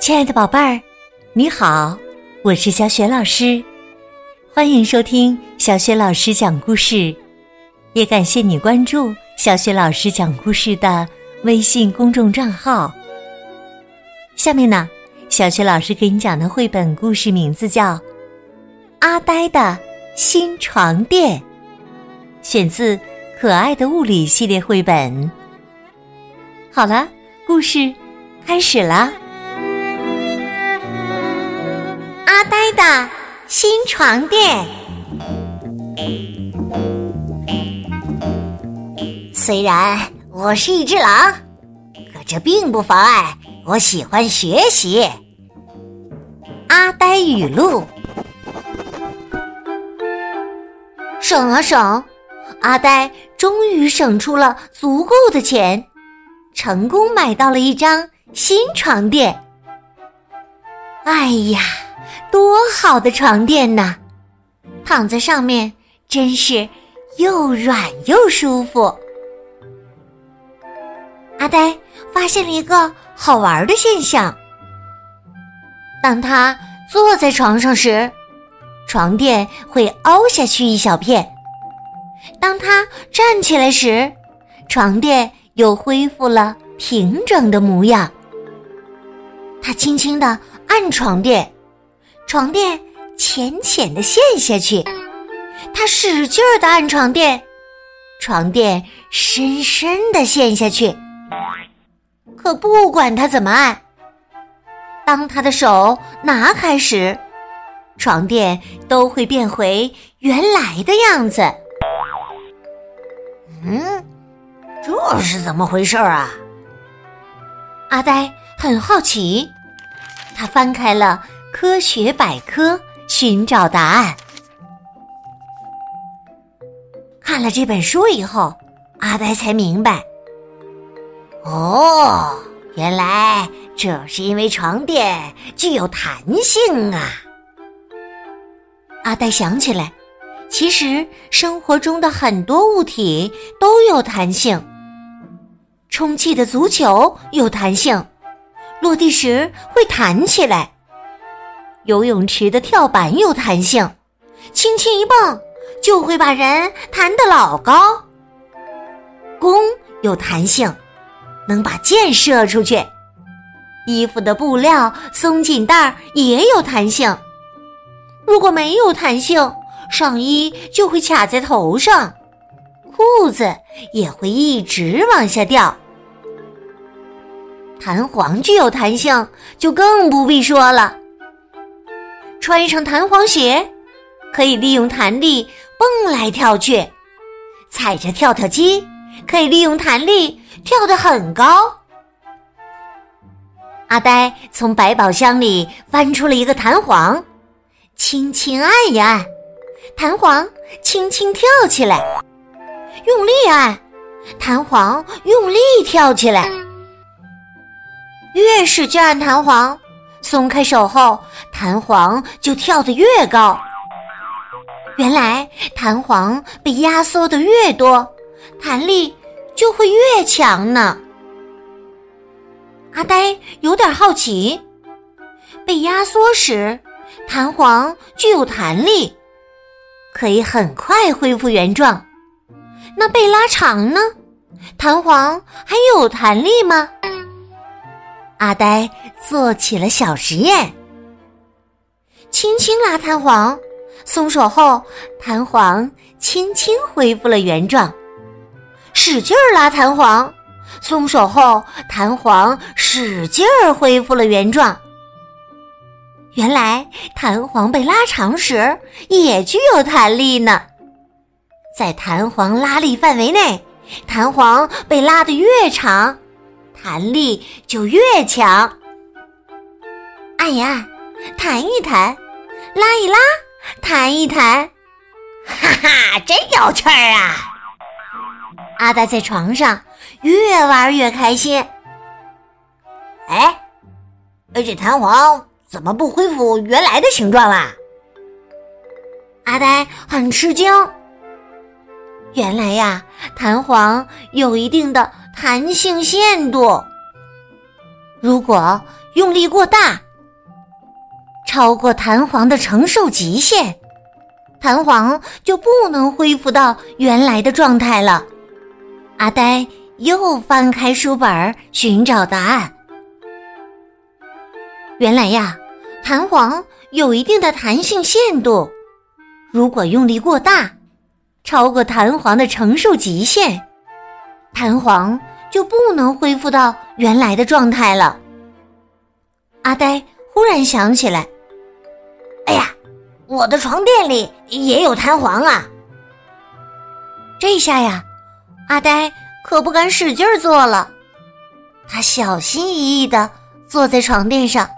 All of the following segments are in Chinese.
亲爱的宝贝儿，你好，我是小雪老师，欢迎收听小雪老师讲故事，也感谢你关注小雪老师讲故事的微信公众账号。下面呢，小雪老师给你讲的绘本故事名字叫《阿呆的新床垫》，选自《可爱的物理》系列绘本。好了，故事开始了。阿呆的新床垫。虽然我是一只狼，可这并不妨碍我喜欢学习。阿呆语录：省啊省，阿呆终于省出了足够的钱，成功买到了一张新床垫。哎呀！多好的床垫呐！躺在上面真是又软又舒服。阿呆发现了一个好玩的现象：当他坐在床上时，床垫会凹下去一小片；当他站起来时，床垫又恢复了平整的模样。他轻轻的按床垫。床垫浅浅的陷下去，他使劲儿的按床垫，床垫深深的陷下去。可不管他怎么按，当他的手拿开时，床垫都会变回原来的样子。嗯，这是怎么回事啊？阿呆很好奇，他翻开了。科学百科寻找答案。看了这本书以后，阿呆才明白，哦，原来这是因为床垫具有弹性啊！阿呆想起来，其实生活中的很多物体都有弹性，充气的足球有弹性，落地时会弹起来。游泳池的跳板有弹性，轻轻一蹦就会把人弹得老高。弓有弹性，能把箭射出去。衣服的布料松紧带也有弹性，如果没有弹性，上衣就会卡在头上，裤子也会一直往下掉。弹簧具有弹性，就更不必说了。穿上弹簧鞋，可以利用弹力蹦来跳去；踩着跳跳机，可以利用弹力跳得很高。阿呆从百宝箱里翻出了一个弹簧，轻轻按一按，弹簧轻轻跳起来；用力按，弹簧用力跳起来。越使劲按弹簧。松开手后，弹簧就跳得越高。原来弹簧被压缩的越多，弹力就会越强呢。阿呆有点好奇：被压缩时，弹簧具有弹力，可以很快恢复原状。那被拉长呢？弹簧还有弹力吗？阿呆做起了小实验，轻轻拉弹簧，松手后弹簧轻轻恢复了原状；使劲儿拉弹簧，松手后弹簧使劲儿恢复了原状。原来弹簧被拉长时也具有弹力呢，在弹簧拉力范围内，弹簧被拉得越长。弹力就越强，按一按，弹一弹，拉一拉，弹一弹，哈哈，真有趣儿啊！阿呆在床上越玩越开心。哎，这弹簧怎么不恢复原来的形状啦？阿呆很吃惊。原来呀，弹簧有一定的弹性限度，如果用力过大，超过弹簧的承受极限，弹簧就不能恢复到原来的状态了。阿呆又翻开书本寻找答案。原来呀，弹簧有一定的弹性限度，如果用力过大。超过弹簧的承受极限，弹簧就不能恢复到原来的状态了。阿呆忽然想起来：“哎呀，我的床垫里也有弹簧啊！”这下呀，阿呆可不敢使劲坐了。他小心翼翼的坐在床垫上，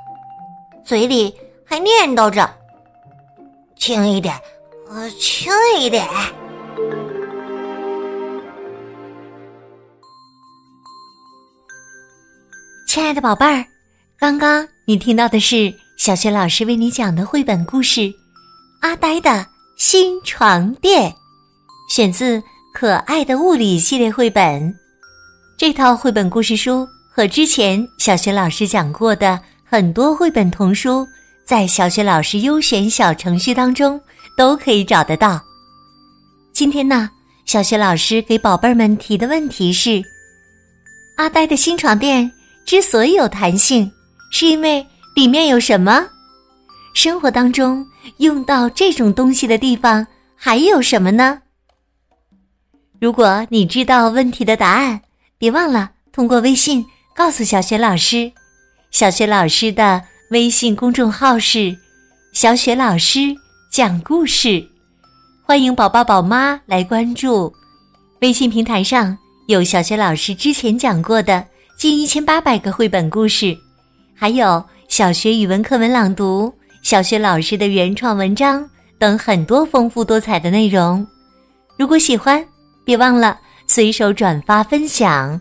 嘴里还念叨着：“轻一点，呃，轻一点。”亲爱的宝贝儿，刚刚你听到的是小学老师为你讲的绘本故事《阿呆的新床垫》，选自《可爱的物理》系列绘本。这套绘本故事书和之前小学老师讲过的很多绘本童书，在小学老师优选小程序当中都可以找得到。今天呢，小学老师给宝贝儿们提的问题是：阿呆的新床垫。之所以有弹性，是因为里面有什么？生活当中用到这种东西的地方还有什么呢？如果你知道问题的答案，别忘了通过微信告诉小雪老师。小雪老师的微信公众号是“小雪老师讲故事”，欢迎宝宝宝妈来关注。微信平台上有小雪老师之前讲过的。近一千八百个绘本故事，还有小学语文课文朗读、小学老师的原创文章等很多丰富多彩的内容。如果喜欢，别忘了随手转发分享。